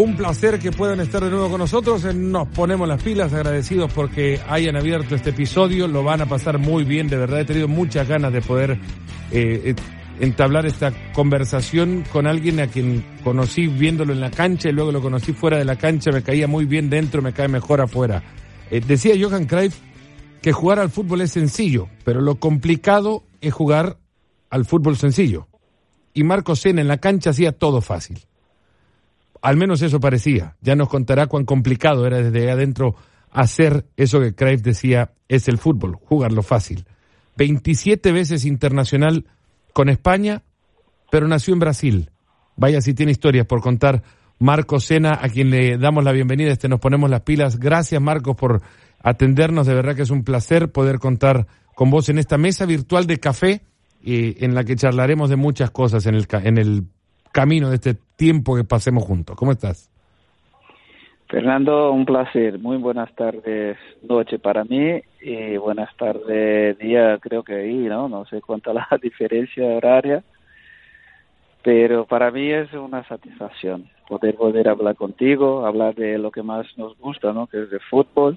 Un placer que puedan estar de nuevo con nosotros. Eh, Nos ponemos las pilas, agradecidos porque hayan abierto este episodio. Lo van a pasar muy bien, de verdad. He tenido muchas ganas de poder eh, eh, entablar esta conversación con alguien a quien conocí viéndolo en la cancha y luego lo conocí fuera de la cancha. Me caía muy bien dentro, me cae mejor afuera. Eh, decía Johan Cruyff que jugar al fútbol es sencillo, pero lo complicado es jugar al fútbol sencillo. Y Marco Sena en la cancha hacía todo fácil. Al menos eso parecía. Ya nos contará cuán complicado era desde adentro hacer eso que Cruyff decía es el fútbol, jugarlo fácil. 27 veces internacional con España, pero nació en Brasil. Vaya si tiene historias por contar Marco Sena, a quien le damos la bienvenida, este nos ponemos las pilas. Gracias Marcos por atendernos, de verdad que es un placer poder contar con vos en esta mesa virtual de café eh, en la que charlaremos de muchas cosas en el, en el camino de este tiempo que pasemos juntos. ¿Cómo estás? Fernando, un placer. Muy buenas tardes, noche para mí y buenas tardes, día, creo que ahí, ¿no? No sé cuánta la diferencia horaria, pero para mí es una satisfacción poder volver a hablar contigo, hablar de lo que más nos gusta, ¿no? Que es de fútbol.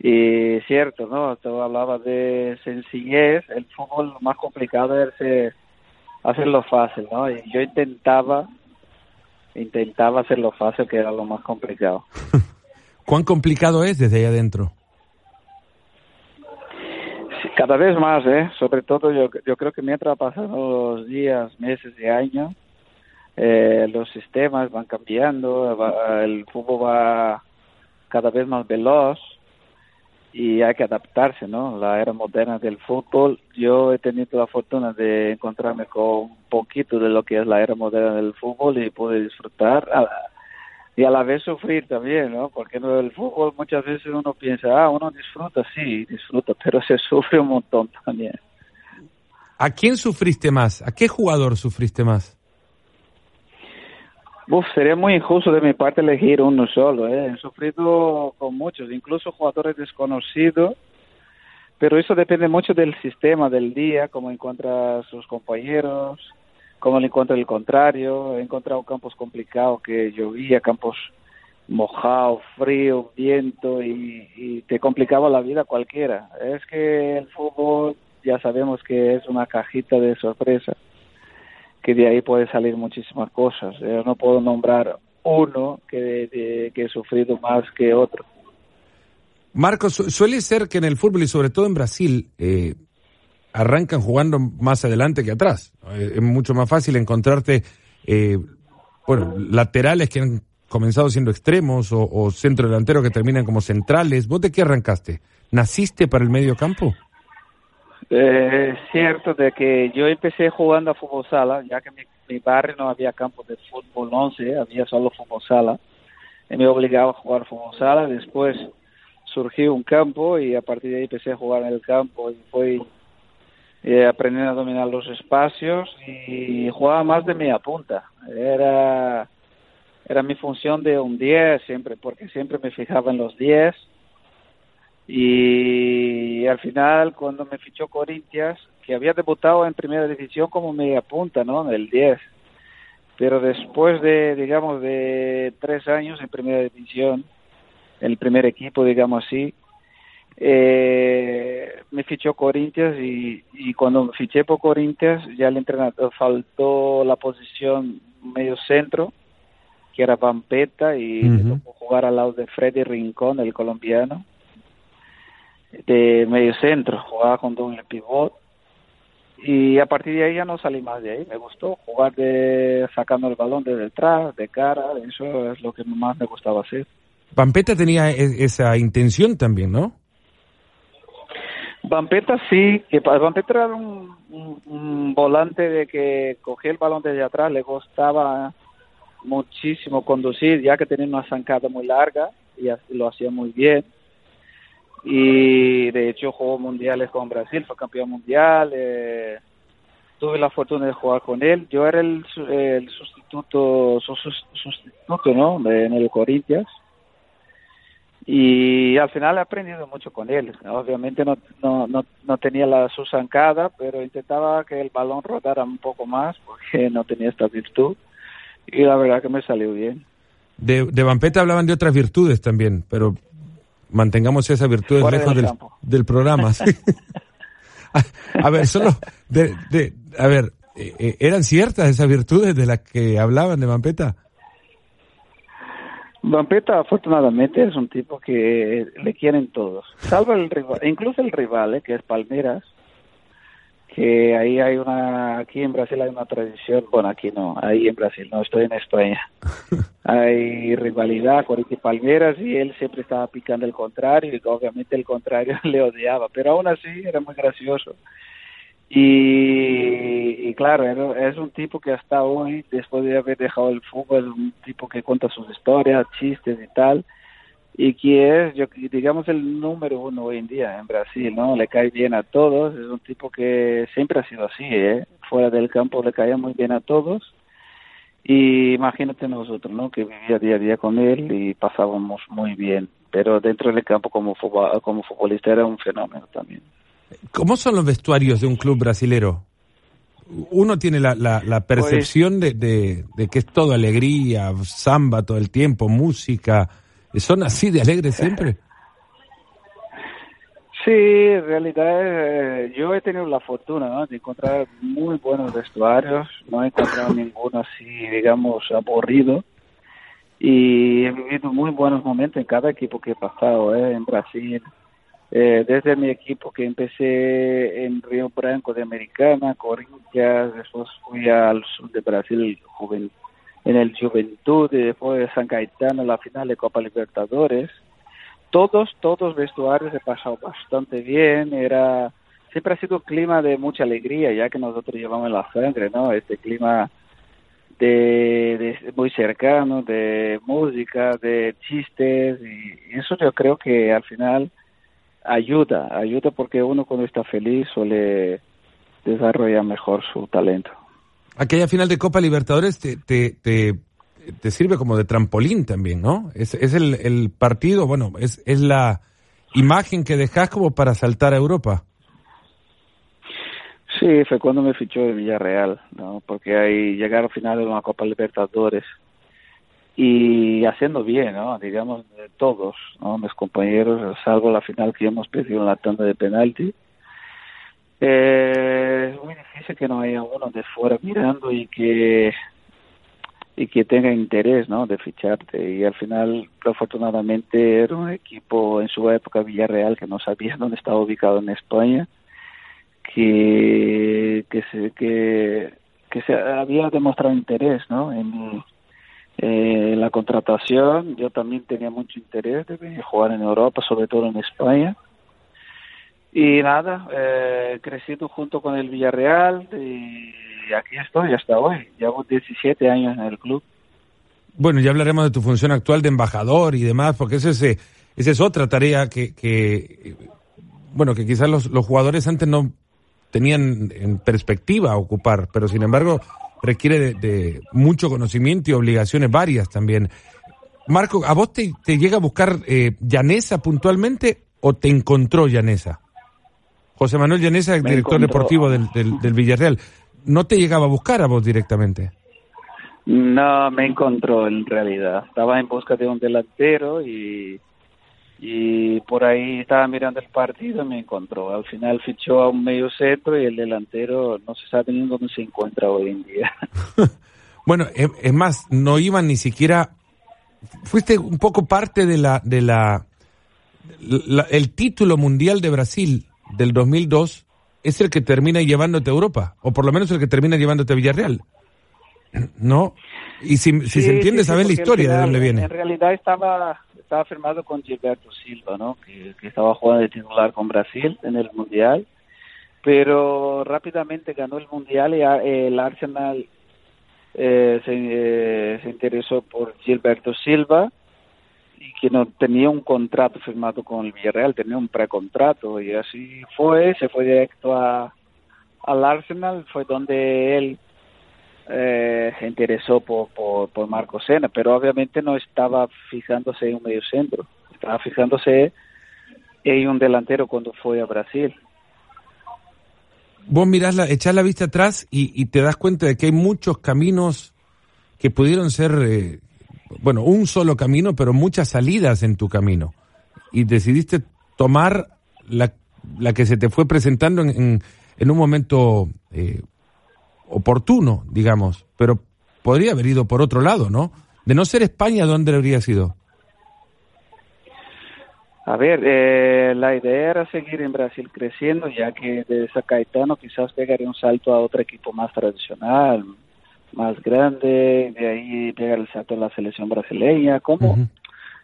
Y cierto, ¿no? Tú hablabas de sencillez, el fútbol lo más complicado es eh, hacerlo fácil, ¿no? Y yo intentaba intentaba hacerlo fácil, que era lo más complicado. ¿Cuán complicado es desde ahí adentro? Cada vez más, ¿eh? Sobre todo yo, yo creo que mientras pasan los días, meses y años, eh, los sistemas van cambiando, va- el fútbol va cada vez más veloz y hay que adaptarse, ¿no? La era moderna del fútbol. Yo he tenido la fortuna de encontrarme con un poquito de lo que es la era moderna del fútbol y pude disfrutar a- y a la vez sufrir también, ¿no? Porque no, el fútbol muchas veces uno piensa, ah, uno disfruta, sí, disfruta, pero se sufre un montón también. ¿A quién sufriste más? ¿A qué jugador sufriste más? Uf, sería muy injusto de mi parte elegir uno solo. ¿eh? He sufrido con muchos, incluso jugadores desconocidos, pero eso depende mucho del sistema del día, cómo encuentra sus compañeros, cómo le encuentra el contrario. He encontrado campos complicados que llovía, campos mojados, frío, viento y, y te complicaba la vida cualquiera. Es que el fútbol ya sabemos que es una cajita de sorpresa que de ahí puede salir muchísimas cosas. Yo no puedo nombrar uno que, de- que he sufrido más que otro. Marcos, su- suele ser que en el fútbol y sobre todo en Brasil eh, arrancan jugando más adelante que atrás. Eh, es mucho más fácil encontrarte, eh, bueno, laterales que han comenzado siendo extremos o, o centro delantero que terminan como centrales. ¿Vos de qué arrancaste? ¿Naciste para el medio campo? Eh, es cierto de que yo empecé jugando a fútbol sala, ya que en mi, barrio no había campo de fútbol 11, había solo fútbol sala. Y me obligaba a jugar fútbol sala. Después surgió un campo y a partir de ahí empecé a jugar en el campo y fui eh, aprendiendo a dominar los espacios y jugaba más de media punta. Era, era mi función de un 10 siempre, porque siempre me fijaba en los 10 y al final cuando me fichó Corinthians, que había debutado en primera división como media punta, ¿no? En el 10. Pero después de, digamos, de tres años en primera división, el primer equipo, digamos así, eh, me fichó Corinthians y, y cuando me fiché por Corinthians ya el entrenador faltó la posición medio centro, que era Vampeta, y me Ujú. tocó jugar al lado de Freddy Rincón, el colombiano de medio centro, jugaba con doble pivot y a partir de ahí ya no salí más de ahí, me gustó jugar de sacando el balón de detrás, de cara, eso es lo que más me gustaba hacer. Pampeta tenía e- esa intención también, ¿no? Vampeta sí, que pa- Vampeta era un, un- un volante de que cogía el balón desde atrás, le gustaba muchísimo conducir, ya que tenía una zancada muy larga y lo hacía muy bien. Y de hecho jugó mundiales con Brasil, fue campeón mundial. eh, tuve la fortuna de jugar con él. Yo era el, el sustituto, su- su- sustituto, ¿no? De- en el Corinthians. Y al final he aprendido mucho con él. Obviamente no, no, no, no tenía la su zancada, pero intentaba que el balón rodara un poco más porque no tenía esta virtud. Y la verdad que me salió bien. De, de Vampeta hablaban de otras virtudes también, pero mantengamos esas virtudes lejos del, del, programa. a, ver, solo de, de a ver, eh, eh, ¿eran ciertas esas virtudes de las que hablaban de Vampeta? Vampeta afortunadamente es un tipo que le quieren todos, salvo el rival, incluso el rival, eh, que es Palmeras, que ahí hay una, aquí en Brasil hay una tradición, bueno, aquí no, ahí en Brasil, no estoy en España, hay rivalidad con y Palmeras y él siempre estaba picando el contrario y obviamente el contrario le odiaba, pero aún así era muy gracioso. Y, y claro, es un tipo que hasta hoy, después de haber dejado el fútbol, es un tipo que cuenta sus historias, chistes y tal, y que es, yo, digamos, el número uno hoy en día en Brasil, ¿no? Le cae bien a todos, es un tipo que siempre ha sido así, ¿eh? Fuera del campo le caía muy bien a todos. Y imagínate nosotros, ¿no? Que vivía día a día con él y pasábamos muy bien. Pero dentro del campo como, como futbolista era un fenómeno también. ¿Cómo son los vestuarios de un club brasilero? Uno tiene la, la, la percepción de, de, de que es todo alegría, samba todo el tiempo, música, ¿Son así de alegres siempre? Sí, en realidad eh, yo he tenido la fortuna de encontrar muy buenos vestuarios, no he encontrado ninguno así, digamos, aburrido. Y he vivido muy buenos momentos en cada equipo que he pasado, eh, en Brasil. Eh, desde mi equipo que empecé en Río Branco de Americana, Corinthians, después fui al sur de Brasil, juvenil en el Juventud y después de San Caetano, la final de Copa Libertadores. Todos, todos vestuarios he pasado bastante bien, era siempre ha sido un clima de mucha alegría, ya que nosotros llevamos la sangre, ¿no? Este clima de, de, muy cercano, de música, de chistes, y, eso yo creo que al final ayuda, ayuda porque uno cuando está feliz suele desarrollar mejor su talento aquella final de Copa Libertadores te, te, te, sirve como de trampolín también, ¿no? Es, es el, el, partido, bueno, es, es la imagen que dejas como para saltar a Europa. Sí, fue cuando me fichó de Villarreal, ¿no? Porque ahí llegar al final de una Copa Libertadores y haciendo bien, ¿no? Digamos, todos, ¿no? Mis compañeros, salvo la final que hemos perdido en la tanda de penalti, eh, es muy difícil que no haya uno de fuera mirando y que y que tenga interés no de ficharte. Y al final afortunadamente era un equipo en su época Villarreal que no sabía dónde estaba ubicado en España que que se que, se había demostrado interés no en eh, la contratación. Yo también tenía mucho interés de jugar en Europa sobre todo en España y nada, eh, crecido junto con el Villarreal y aquí estoy hasta hoy. Llevo 17 años en el club. Bueno, ya hablaremos de tu función actual de embajador y demás, porque esa es, eh, esa es otra tarea que, que bueno, que quizás los, los jugadores antes no tenían en perspectiva ocupar, pero sin embargo requiere de, de mucho conocimiento y obligaciones varias también. Marco, ¿a vos te, te llega a buscar eh, puntualmente o te encontró Llanesa? José Manuel Llanesa, director deportivo del, del, Villarreal. ¿No te llegaba a buscar a vos directamente? No, me encontró en realidad. Estaba en busca de un delantero y, y por ahí estaba mirando el partido y me encontró. Al final fichó a un medio centro y el delantero no se sabe ni dónde se encuentra hoy en día. bueno, es, más, no iban ni siquiera... Fuiste un poco parte de la... de la el título mundial de Brasil del 2002 es el que termina llevándote a Europa, o por lo menos el que termina llevándote a Villarreal. ¿No? Y si, si se entiende, sabes la historia de dónde viene. En realidad estaba estaba firmado con Gilberto Silva, ¿no? Que, estaba jugando de titular con Brasil en el Mundial, pero rápidamente ganó el Mundial y el Arsenal eh, se, eh, se interesó por Gilberto Silva y que no tenía un contrato firmado con el Villarreal, tenía un precontrato y así fue, se fue directo a, al Arsenal, fue donde él eh, se interesó por, por, por Marco Sena, pero obviamente no estaba fijándose en un medio centro, estaba fijándose en un delantero cuando fue a Brasil. Vos mirás, la, echás la vista atrás y, y te das cuenta de que hay muchos caminos que pudieron ser eh, bueno, un solo camino, pero muchas salidas en tu camino. Y decidiste tomar la, la que se te fue presentando en, en, un momento eh, oportuno, digamos, pero podría haber ido por otro lado, ¿no? De no ser España, ¿dónde habría sido? A ver, eh, la idea era seguir en Brasil creciendo, ya que de esa Caetano quizás pegaría un salto a otro equipo más tradicional, más grande, de ahí pegar el salto a la selección brasileña, como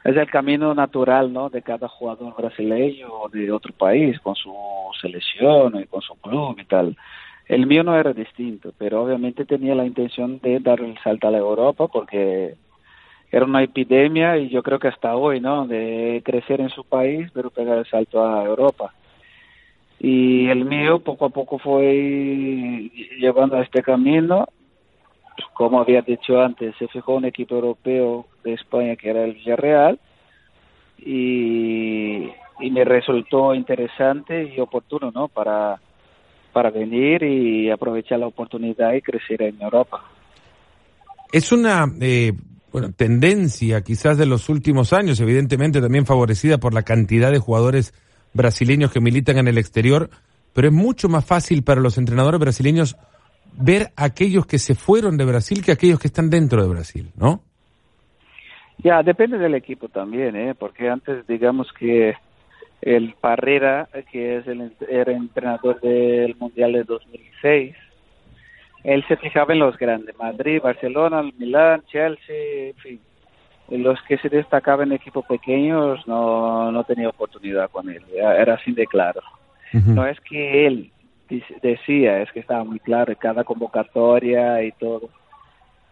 es el camino natural, ¿no? De cada jugador brasileño o de otro país, con su selección y con su club y tal. El mío no era distinto, pero obviamente tenía la intención de dar el salto a la Europa porque era una epidemia y yo creo que hasta hoy, ¿no? De crecer en su país, pero pegar el salto a Europa. Y el mío poco a poco fue llevando a este camino. Como había dicho antes, se fijó un equipo europeo de España que era el Villarreal y, me resultó interesante y oportuno, ¿no? Para, para venir y aprovechar la oportunidad y crecer en Europa. Es una eh, bueno, tendencia quizás de los últimos años, evidentemente también favorecida por la cantidad de jugadores brasileños que militan en el exterior, pero es mucho más fácil para los entrenadores brasileños ver a aquellos que se fueron de Brasil que aquellos que están dentro de Brasil, ¿no? Ya, depende del equipo también, ¿eh? porque antes digamos que el Parrera, que es el era entrenador del Mundial de 2006, él se fijaba en los grandes, Madrid, Barcelona, Milán, Chelsea, en fin. Los que se destacaban en equipos pequeños no, no tenía oportunidad con él, era así de claro. No es que él decía, es que estaba muy claro cada convocatoria y todo.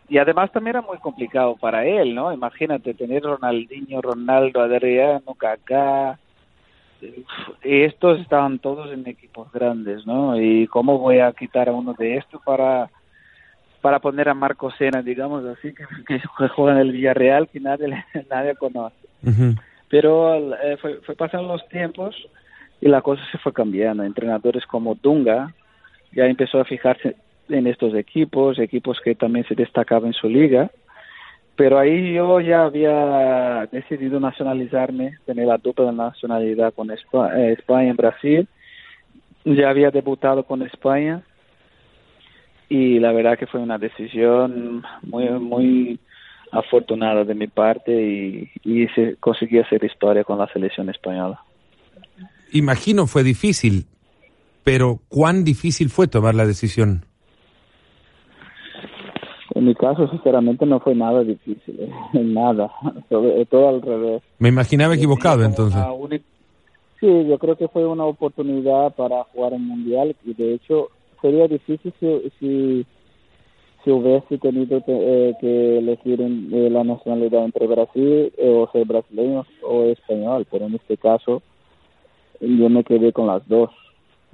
Y además también era muy complicado para él, ¿no? Imagínate tener Ronaldinho, Ronaldo, Adriano, Kaká, estos estaban todos en equipos grandes, ¿no? Y cómo voy a quitar a uno de estos para para poner a Marco Sena, digamos así, que, que juega en el Villarreal, que nadie nadie conoce. Pero eh, fue, fue pasando los tiempos y la cosa se fue cambiando. Entrenadores como Dunga ya empezó a fijarse en estos equipos, equipos que también se destacaban en su liga pero ahí yo ya había decidido nacionalizarme, tener la dupla nacionalidad con España, eh, España en Brasil. Ya había debutado con España y la verdad que fue una decisión muy muy afortunada de mi parte y, y se, conseguí hacer historia con la selección española. Imagino fue difícil, pero ¿cuán difícil fue tomar la decisión? En mi caso, sinceramente, no fue nada difícil, ¿eh? nada, Sobre, todo al revés. Me imaginaba equivocado entonces. Sí, yo creo que fue una oportunidad para jugar en Mundial y de hecho sería difícil si, si, si hubiese tenido eh, que elegir eh, la nacionalidad entre Brasil o ser brasileño o español, pero en este caso yo me quedé con las dos.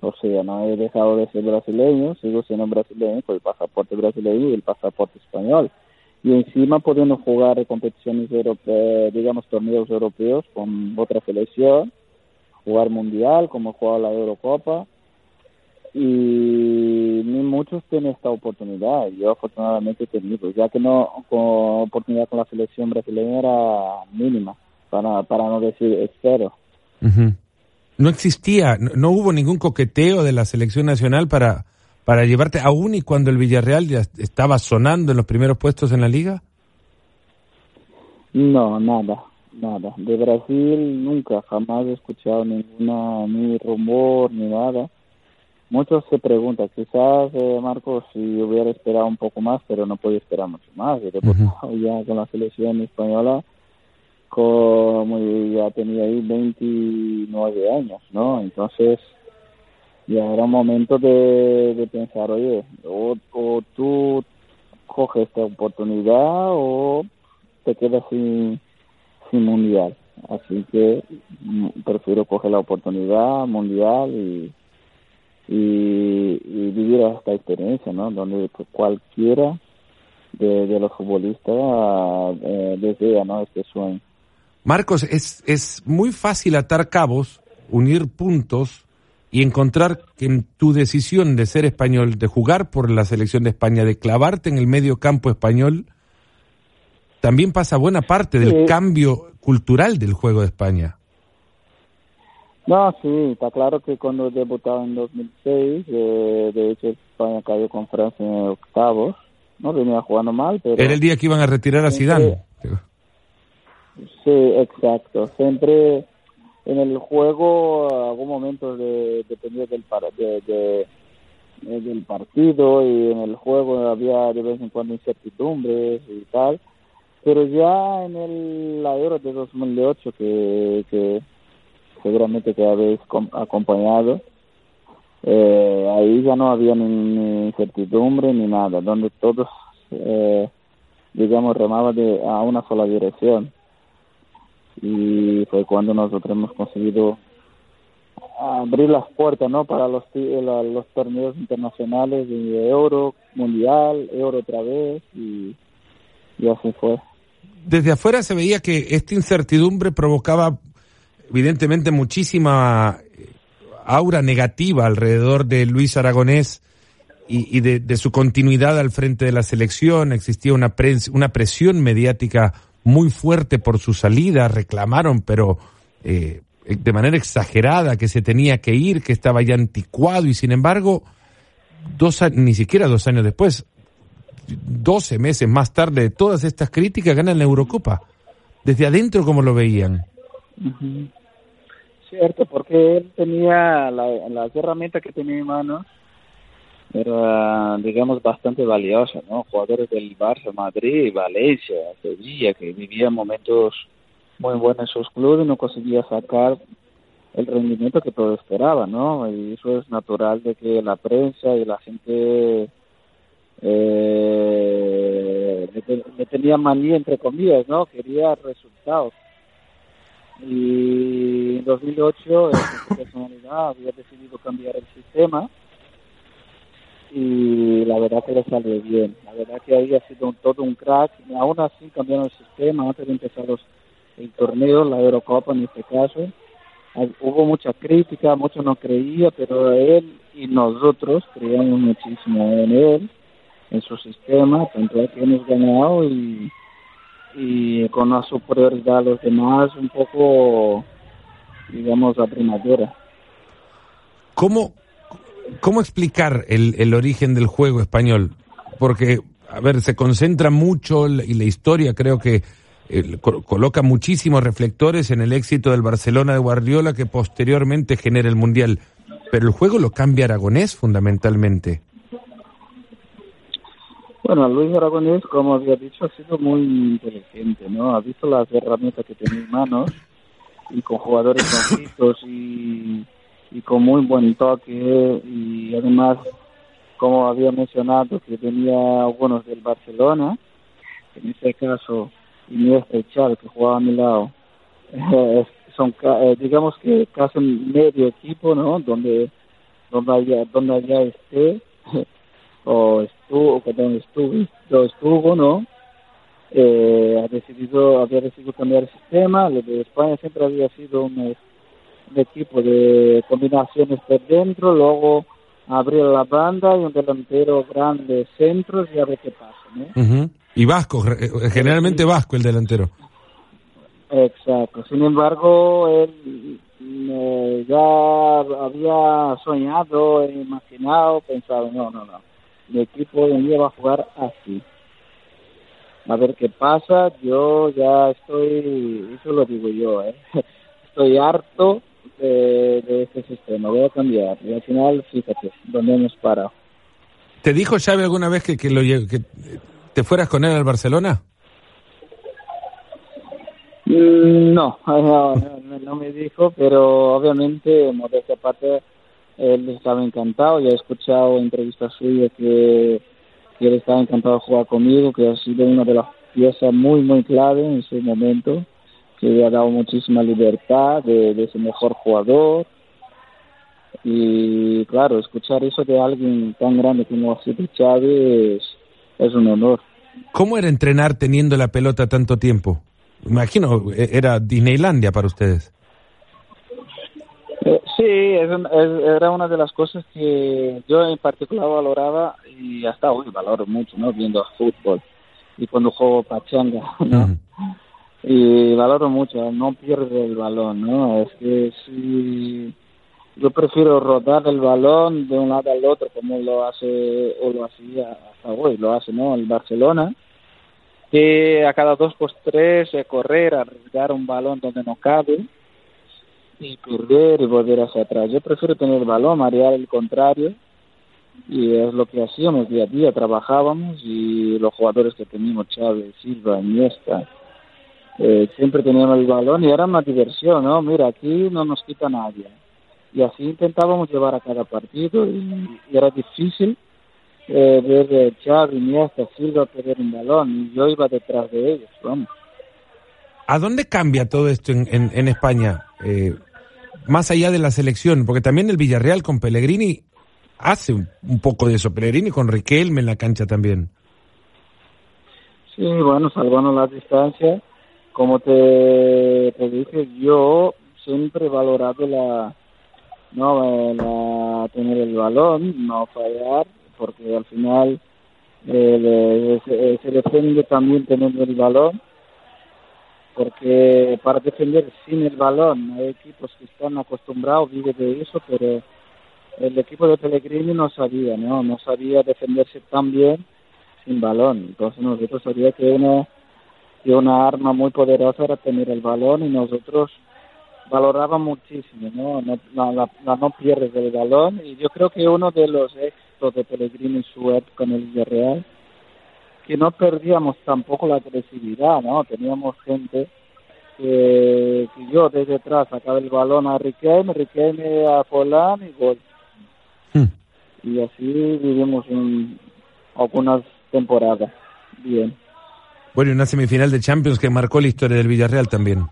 O sea, no he dejado de ser brasileño, sigo siendo brasileño con el pasaporte brasileño y el pasaporte español. Y encima pudiendo jugar competiciones europeas, digamos, torneos europeos con otra selección, jugar mundial, como jugar la Eurocopa. Y ni muchos tienen esta oportunidad. Yo afortunadamente he tenido, ya que no con oportunidad con la selección brasileña era mínima, para, para no decir cero no existía, no, hubo ningún coqueteo de la selección nacional para, para llevarte, aún y cuando el Villarreal ya estaba sonando en los primeros puestos en la liga? No, nada, nada. De Brasil nunca, jamás he escuchado ninguna, ni rumor, ni nada. Muchos se preguntan, quizás eh, Marcos, si hubiera esperado un poco más, pero no podía esperar mucho más. Ya con la selección española como ya tenía ahí 29 años, ¿no? Entonces ya era momento de, pensar, oye, o, tú coges esta oportunidad o te quedas sin, sin mundial. Así que mm, prefiero coger la oportunidad mundial y, y, vivir esta experiencia, ¿no? Donde cualquiera de, de los futbolistas eh, desea, ¿no? Este sueño. Marcos, es, es muy fácil atar cabos, unir puntos y encontrar que en tu decisión de ser español, de jugar por la selección de España, de clavarte en el medio campo español, también pasa buena parte del cambio cultural del juego de España. No, sí, está claro que cuando debutaba en 2006, eh, de hecho España cayó con Francia en octavos, no venía jugando mal, pero... Era el día que iban a retirar a Zidane. Sí, exacto. Siempre en el juego, algún momento de, dependía del, de, del partido y en el juego había de vez en cuando incertidumbres y tal, pero ya en el, la Euro de 2008 que, que seguramente que habéis acompañado, eh, ahí ya no había ni, incertidumbre ni nada, donde todos, eh, digamos, remaban de, a una sola dirección. Y fue cuando nosotros hemos conseguido abrir las puertas ¿no? para los, los torneos internacionales de Euro, Mundial, Euro otra vez y, y así fue. Desde afuera se veía que esta incertidumbre provocaba evidentemente muchísima eh, aura negativa alrededor de Luis Aragonés y, de, su continuidad al frente de la selección. Existía una, una presión mediática muy fuerte por su salida, reclamaron, pero eh, de manera exagerada, que se tenía que ir, que estaba ya anticuado y sin embargo, dos, ni siquiera dos años después, doce meses más tarde, todas estas críticas ganan la Eurocopa. Desde adentro, como lo veían? Cierto, porque él tenía la, las herramientas que tenía en manos era, digamos, bastante valiosa, ¿no? Jugadores del Barça, Madrid, Valencia, Sevilla, que vivían momentos muy buenos en sus clubes y no conseguía sacar el rendimiento que todos esperaban, ¿no? Y eso es natural de que la prensa y la gente eh, le, tenía manía, entre comillas, ¿no? Quería resultados y en 2008 su personalidad había decidido cambiar el sistema y la verdad que le salió bien. La verdad que había sido todo un crack. Aún así cambiaron el sistema antes de empezar los, el torneo, la Eurocopa en este caso. Hubo mucha crítica, muchos no creía, pero él y nosotros creíamos muchísimo en él, en su sistema, tanto que hemos ganado y con una superioridad a los demás un poco, digamos, a primavera. ¿Cómo, cómo explicar el, el origen del juego español? Porque, a ver, se concentra mucho y la historia creo que eh, coloca muchísimos reflectores en el éxito del Barcelona de Guardiola que posteriormente genera el Mundial. Pero el juego lo cambia Aragonés fundamentalmente. Bueno, Luis Aragonés, como había dicho, ha sido muy inteligente, ¿no? Ha visto las herramientas que tenía en manos y con jugadores conjuntos y, y con muy buen toque y además, como había mencionado, que tenía algunos del Barcelona, en este caso y Chávez, que jugaba a mi lado, son, eh, digamos que casi medio equipo, ¿no? Donde, donde, haya, donde haya esté o estuvo, perdón, estuvo, estuvo, ¿no? Eh, ha decidido, había decidido cambiar el sistema. Lo de España siempre había sido un, equipo de combinaciones por dentro, luego abrir la banda y un delantero grande centros y a ver qué pasa, ¿no? Y Vasco, eh, generalmente Vasco el delantero. Exacto. Sin embargo, él eh, ya había soñado, imaginado, pensado, no, no, no mi equipo hoy en día va a jugar así. A ver qué pasa, yo ya estoy, eso lo digo yo, ¿eh? estoy harto de, de este sistema, voy a cambiar. Y al final, fíjate, donde hemos parado. ¿Te dijo Xavi alguna vez que, que, lo, que te fueras con él al Barcelona? Mm, no, no, no, me dijo, pero obviamente, modestia aparte, él estaba encantado, ya he escuchado entrevistas suyas que, que él estaba encantado de jugar conmigo, que ha sido una de las piezas muy, muy clave en su momento, le ha dado muchísima libertad de, de ser mejor jugador. Y claro, escuchar eso de alguien tan grande como sido Chávez es, un honor. ¿Cómo era entrenar teniendo la pelota tanto tiempo? Imagino, e, era Disneylandia para ustedes. Eh, sí, es, era una de las cosas que yo en particular valoraba y hasta hoy valoro mucho, ¿no? Viendo fútbol. y cuando juego pachanga, ¿no? Y valoro mucho, no pierde el balón, ¿no? Es que si yo prefiero rodar el balón de un lado al otro como lo hace o lo hacía hasta hoy, lo hace, ¿no? El Barcelona, que a cada dos por tres eh, correr, arriesgar un balón donde no cabe y perder y volver hacia atrás. Yo prefiero tener el balón, marear el contrario y es lo que hacíamos día a día, trabajábamos y los jugadores que teníamos, Chávez, Silva, Iniesta, eh, siempre teníamos el balón y era una diversión, ¿no? Mira, aquí no nos quita nadie. Y así intentábamos llevar a cada partido y, era difícil eh, ver a eh, Chávez, Iniesta, Silva perder un balón y yo iba detrás de ellos, vamos. ¿A dónde cambia todo esto en, en, España? Eh, más allá de la selección, porque también el Villarreal con Pellegrini hace un, poco de eso. Pellegrini con Riquelme en la cancha también. Sí, bueno, salvando la distancia. Como te, dije, yo siempre he valorado la, no la, tener el balón, no fallar, porque al final eh, se, se, defiende también teniendo el balón, porque para defender sin el balón hay equipos que están acostumbrados, viven de eso, pero el equipo de Pellegrini no sabía, ¿no? No sabía defenderse tan bien sin balón. Entonces nosotros sabíamos que una, que una arma muy poderosa era tener el balón y nosotros valorábamos muchísimo, ¿no? no la, la, no pierdes el balón y yo creo que uno de los éxitos de Pellegrini en su época en el Villarreal que no perdíamos tampoco la agresividad, ¿no? Teníamos gente que, que yo desde atrás sacaba el balón a Riquelme, Riquelme a Polán y gol Hmm. Y así vivimos en algunas temporadas. Bien. Bueno, y una semifinal de Champions que marcó la historia del Villarreal también.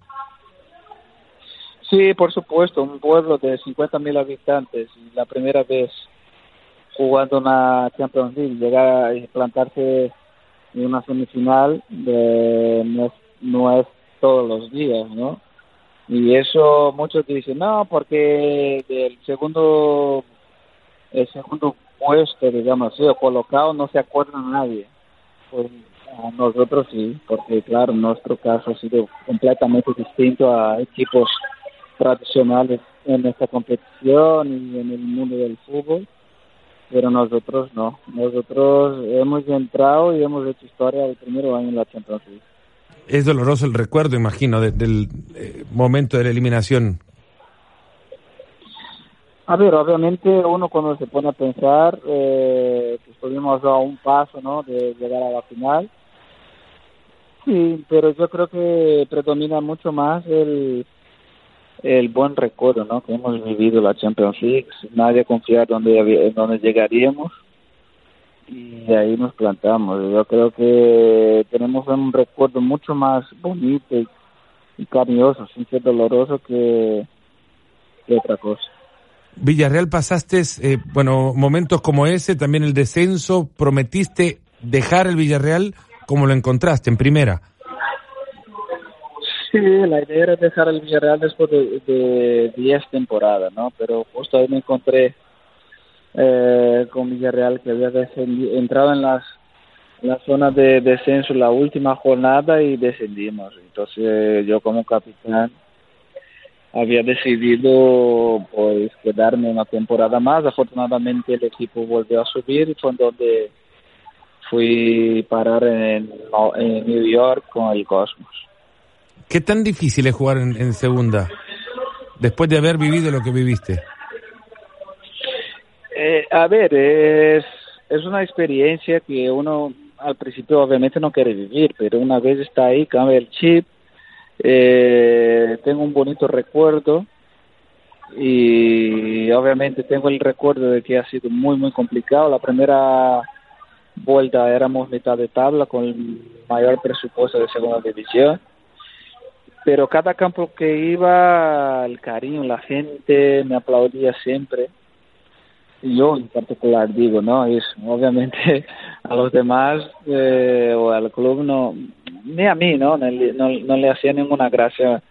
Sí, por supuesto, un pueblo de 50.000 habitantes la primera vez jugando una Champions League, llegar a plantarse en una semifinal de, no, es, no es todos los días, ¿no? Y eso muchos dicen, no, porque del segundo el segundo puesto, digamos así, o colocado, no se acuerda nadie. Pues a nosotros sí, porque claro, nuestro caso ha sido completamente distinto a equipos tradicionales en esta competición y en el mundo del fútbol, pero nosotros no. Nosotros hemos entrado y hemos hecho historia el primero año en la Champions League. Es doloroso el recuerdo, imagino, del eh, momento de la eliminación a ver, obviamente uno cuando se pone a pensar, eh, pues estuvimos a un paso, ¿no? De llegar a la final. Sí, pero yo creo que predomina mucho más el, el buen recuerdo, ¿no? Que hemos vivido la Champions League. Nadie confía dónde, dónde llegaríamos y ahí nos plantamos. Yo creo que tenemos un recuerdo mucho más bonito y, cariñoso, sin ser doloroso que otra cosa. Villarreal pasaste, eh, bueno, momentos como ese, también el descenso, prometiste dejar el Villarreal como lo encontraste en primera. Sí, la idea era dejar el Villarreal después de 10 temporadas, ¿no? Pero justo ahí me encontré eh, con Villarreal que había entrado en las la zona de descenso la última jornada y descendimos. Entonces yo como capitán había decidido pues quedarme una temporada más. Afortunadamente el equipo volvió a subir y fue donde fui parar en, en New York con el Cosmos. ¿Qué tan difícil es jugar en, segunda después de haber vivido lo que viviste? Eh, a ver, es, es una experiencia que uno al principio obviamente no quiere vivir, pero una vez está ahí, cambia el chip eh, tengo un bonito recuerdo y obviamente tengo el recuerdo de que ha sido muy, muy complicado. La primera vuelta éramos mitad de tabla con el mayor presupuesto de segunda división. Pero cada campo que iba, el cariño, la gente me aplaudía siempre. Yo en particular digo, ¿no? Es, obviamente a los demás eh, o al club no, ni a mí, ¿no? No, no, le hacía ninguna gracia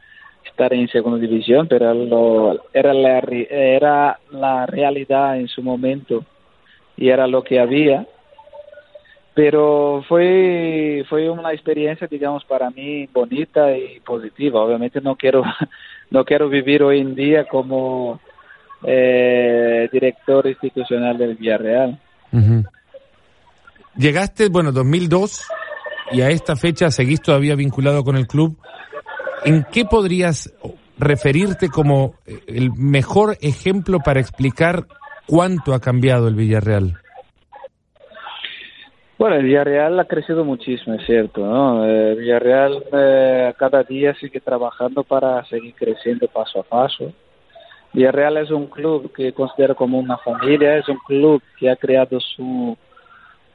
estar en segunda división, pero lo, era, la, era la realidad en su momento y era lo que había. Pero fue fue una experiencia digamos para mí bonita y positiva. Obviamente no quiero no quiero vivir hoy en día como eh, director institucional del Villarreal. Llegaste bueno 2002 y a esta fecha seguís todavía vinculado con el club. En qué podrías referirte como el mejor ejemplo para explicar cuánto ha cambiado el Villarreal bueno, el Villarreal ha crecido muchísimo, es cierto, ¿no? Villarreal eh, cada día sigue trabajando para seguir creciendo paso a paso. Villarreal es un club que considero como una familia, es un club que ha creado su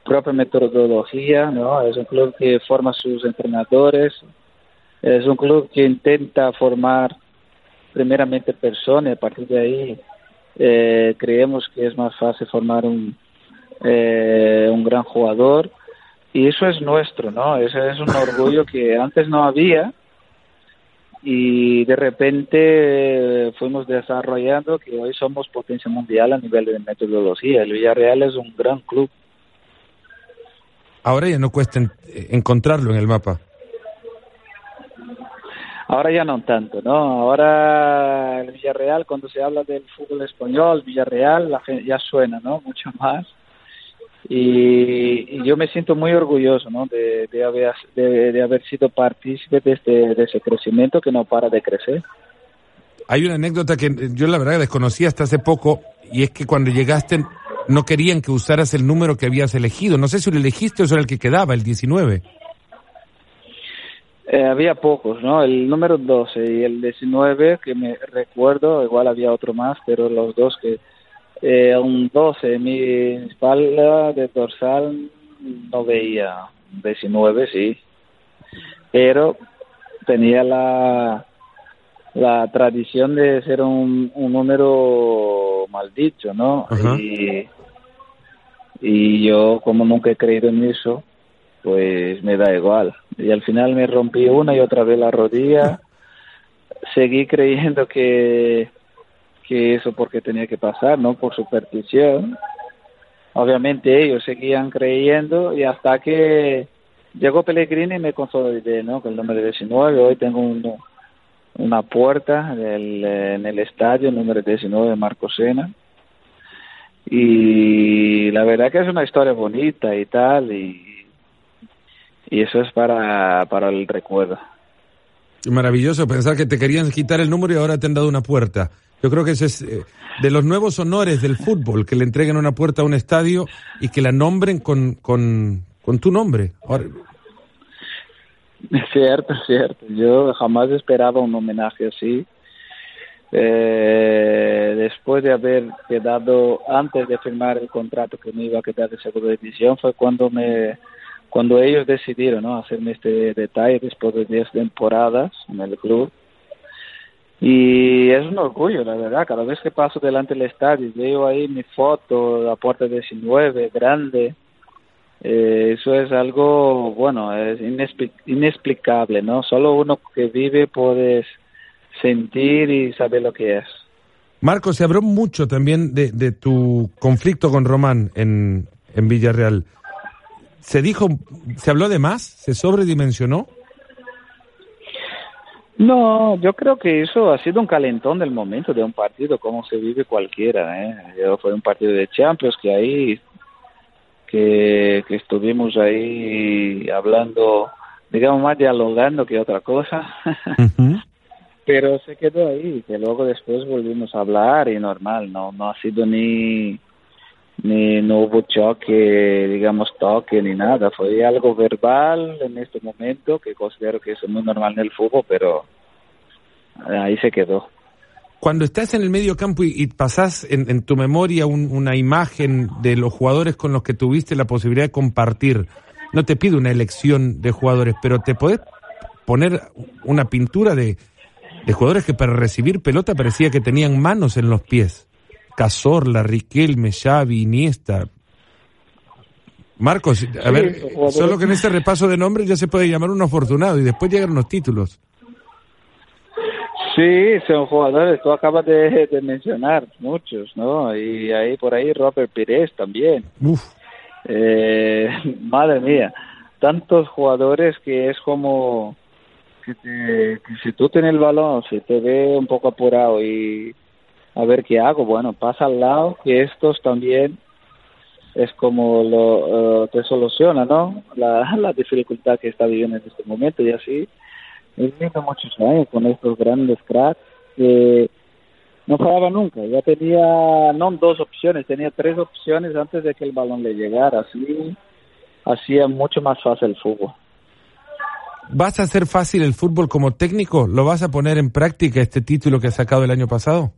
propia metodología. Es un club que forma sus entrenadores, es un club que intenta formar primeramente personas a partir de ahí eh, creemos que es más fácil formar un eh, un gran jugador y eso es nuestro, ¿no? Ese es un orgullo que antes no había y de repente fuimos desarrollando que hoy somos potencia mundial a nivel de metodología. El Villarreal es un gran club. Ahora ya no cuesta encontrarlo en el mapa. Ahora ya no tanto, ¿no? Ahora el Villarreal, cuando se habla del fútbol español, Villarreal, la ya suena, ¿no? Mucho más y, yo me siento muy orgulloso ¿no? de, de, haber, de, haber sido partícipe de, este, de ese crecimiento que no para de crecer. Hay una anécdota que yo la verdad desconocía hasta hace poco y es que cuando llegaste no querían que usaras el número que habías elegido. No sé si lo elegiste o era el que quedaba, el 19. Eh, había pocos, ¿no? El número 12 y el 19, que me recuerdo, igual había otro más, pero los dos que eh, un 12, mi espalda de dorsal no veía, 19 sí, pero tenía la, la tradición de ser un, un número maldito, ¿no? Y, y yo como nunca he creído en eso, pues me da igual. Y al final me rompí una y otra vez la rodilla, seguí creyendo que que eso porque tenía que pasar, ¿no? Por superstición. Obviamente ellos seguían creyendo y hasta que llegó Pellegrini y me consolidé, ¿no? Con el número 19. Hoy tengo una puerta en el estadio, número 19 de Marco Sena. Y la verdad que es una historia bonita y tal, y, y eso es para, para el recuerdo. Maravilloso pensar que te querían quitar el número y ahora te han dado una puerta. Yo creo que ese es eh, de los nuevos honores del fútbol, que le entreguen una puerta a un estadio y que la nombren con, con, tu nombre. Es cierto, cierto. Yo jamás esperaba un homenaje así. Eh, después de haber quedado, antes de firmar el contrato que me iba a quedar de segunda división, fue cuando me cuando ellos decidieron ¿no? hacerme este detalle después de 10 temporadas en el club y es un orgullo, la verdad. Cada vez que paso delante del estadio, veo ahí mi foto, la puerta 19, grande. Eh, eso es algo, bueno, es inexplicable, ¿no? Solo uno que vive puede sentir y saber lo que es. Marco, se habló mucho también de, de tu conflicto con Román en, en Villarreal. ¿Se dijo, se habló de más? ¿Se sobredimensionó? No, yo creo que eso ha sido un calentón del momento de un partido, como se vive cualquiera. ¿eh? Fue un partido de Champions que ahí, que, que estuvimos ahí hablando, digamos más dialogando que otra cosa. Pero se quedó ahí, que luego después volvimos a hablar y normal, no, no ha sido ni, ni no hubo choque, digamos toque ni nada, fue algo verbal en este momento que considero que es muy normal en el fútbol, pero ahí se quedó. Cuando estás en el medio campo y, pasás en, tu memoria una imagen de los jugadores con los que tuviste la posibilidad de compartir, no te pido una elección de jugadores, pero te podés poner una pintura de, de jugadores que para recibir pelota parecía que tenían manos en los pies. Cazorla, Riquelme, Xavi, Iniesta. Marcos, a ver, solo que en este repaso de nombres ya se puede llamar un afortunado y después llegan los títulos. Sí, son jugadores, tú acabas de, mencionar muchos, ¿no? Y ahí por ahí Robert Pérez también. Eh, madre mía, tantos jugadores que es como que, te, que si tú tienes el balón, si te ve un poco apurado y a ver qué hago, bueno, pasa al lado que estos también es como lo uh, te soluciona, ¿no? La, la dificultad que está viviendo en este momento y así. He vivido muchos años con estos grandes cracks que no fallaba nunca. Ya tenía no dos opciones, tenía tres opciones antes de que el balón le llegara. Así hacía mucho más fácil el fútbol. ¿Vas a hacer fácil el fútbol como técnico? ¿Lo vas a poner en práctica este título que has sacado el año pasado?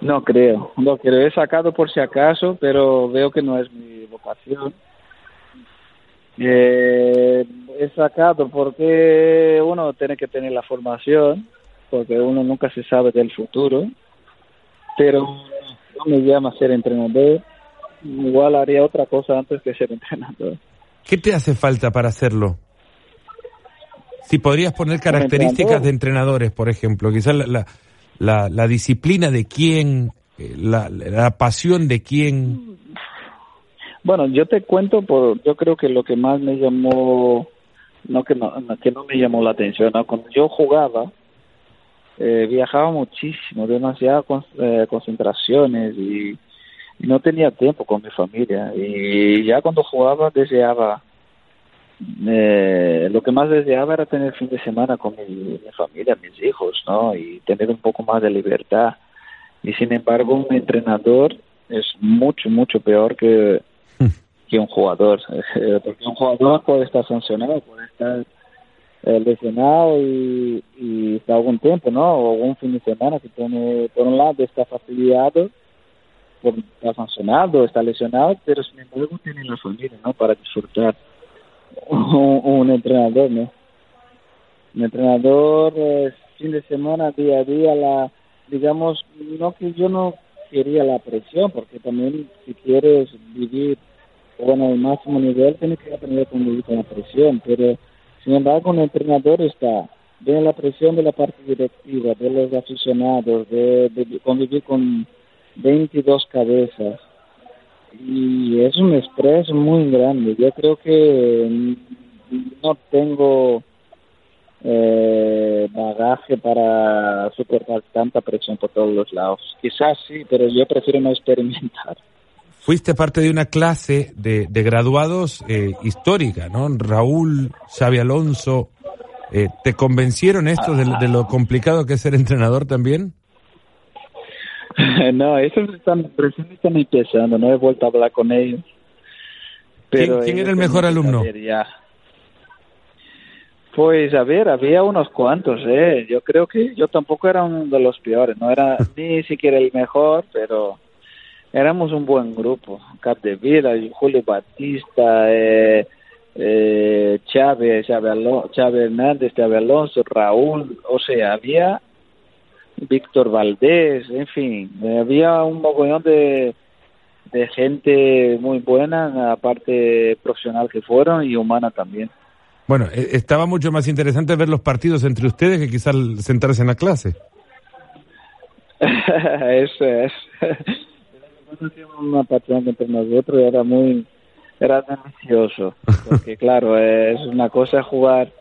No creo, no creo. He sacado por si acaso, pero veo que no es mi vocación. Eh, he sacado porque uno tiene que tener la formación porque uno nunca se sabe del futuro, pero no me llama ser entrenador, igual haría otra cosa antes que ser entrenador. ¿Qué te hace falta para hacerlo? Si podrías poner características de entrenadores, por ejemplo, quizás la, la, la, disciplina de quién, eh, la, la pasión de quién. Bueno, yo te cuento, por, yo creo que lo que más me llamó, no que no, que no me llamó la atención, ¿no? cuando yo jugaba, eh, viajaba muchísimo, demasiadas eh, concentraciones y, no tenía tiempo con mi familia. Y ya cuando jugaba deseaba, eh, lo que más deseaba era tener fin de semana con mi, familia, mis hijos, ¿no? Y tener un poco más de libertad. Y sin embargo, un entrenador es mucho, mucho peor que, que un jugador. Porque un jugador puede estar sancionado, puede estar eh, lesionado y, y está algún tiempo, ¿no? O un fin de semana que tiene, por un lado, está facilitado, por, está sancionado, está lesionado, pero sin embargo tiene la familia, ¿no? Para disfrutar un, un entrenador, ¿no? Un entrenador, eh, fin de semana, día a día, la, digamos, no que yo no quería la presión, porque también si quieres vivir bueno, el máximo nivel, tienes que aprender a convivir con la presión, pero sin embargo, el entrenador está de la presión de la parte directiva, de los aficionados, de, convivir con 22 cabezas. Y es un estrés muy grande. Yo creo que no tengo eh, bagaje para soportar tanta presión por todos los lados. Quizás sí, pero yo prefiero no experimentar fuiste parte de una clase de, graduados eh, histórica, ¿no? Raúl, Xavi Alonso, eh, ¿te convencieron esto de, lo complicado que es ser entrenador también? no, eso están, recién están empezando, no he vuelto a hablar con ellos. Pero ¿Quién, era el mejor alumno? Pues a ver, había unos cuantos, ¿eh? Yo creo que yo tampoco era uno de los peores, no era ni siquiera el mejor, pero éramos un buen grupo. Capdevila, Julio Batista, eh, eh, Chávez, Chávez, Hernández, Chávez Alonso, Raúl, o sea, había Víctor Valdés, en fin, había un mogollón de, de gente muy buena, aparte profesional que fueron y humana también. Bueno, e, estaba mucho más interesante ver los partidos entre ustedes que quizás sentarse en la clase. Eso es una pasión entre nosotros era muy era delicioso porque claro es una cosa jugar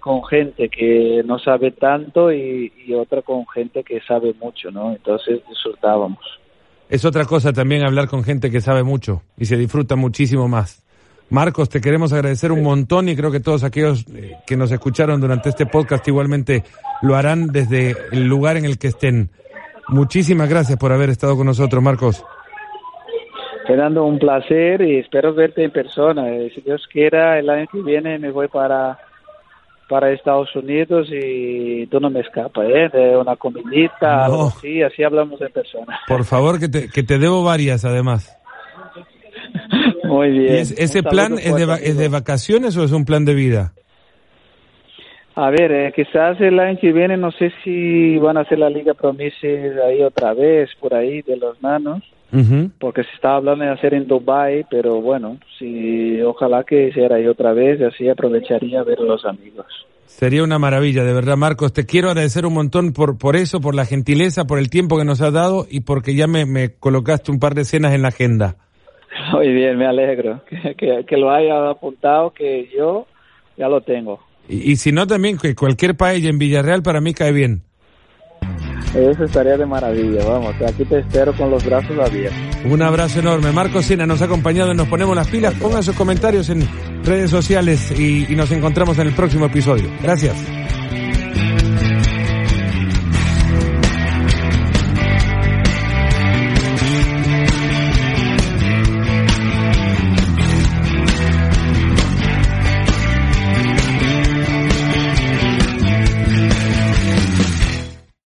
con gente que no sabe tanto y, otra con gente que sabe mucho no entonces disfrutábamos es otra cosa también hablar con gente que sabe mucho y se disfruta muchísimo más Marcos, te queremos agradecer un montón y creo que todos aquellos eh, que nos escucharon durante este podcast igualmente lo harán desde el lugar en el que estén. Muchísimas gracias por haber estado con nosotros, Marcos. Fernando, un placer y espero verte en persona. Eh, si Dios quiera, el año que viene me voy para para Estados Unidos y tú no me escapas, ¿eh? De una comidita, sí, así hablamos en persona. Por favor, que te, que te debo varias, además. Muy bien. ¿Ese plan es de, es de vacaciones o es un plan de vida? A ver, eh, quizás el año que viene no sé si van a hacer la Liga Promises ahí otra vez, por ahí, de los nanos, porque se estaba hablando de hacer en Dubai, pero bueno, si ojalá que sea ahí otra vez, así aprovecharía ver a los amigos. Sería una maravilla, de verdad, Marcos. Te quiero agradecer un montón por, por eso, por la gentileza, por el tiempo que nos has dado y porque ya me, me colocaste un par de escenas en la agenda. Muy bien, me alegro que, que, lo haya apuntado, que yo ya lo tengo. Y, si no, también que cualquier paella en Villarreal para mí cae bien. Eso estaría de maravilla, vamos, aquí te espero con los brazos abiertos. Un abrazo enorme. Marco Sina nos ha acompañado en Nos Ponemos las Pilas. Pongan sus comentarios en redes sociales y nos encontramos en el próximo episodio. Gracias.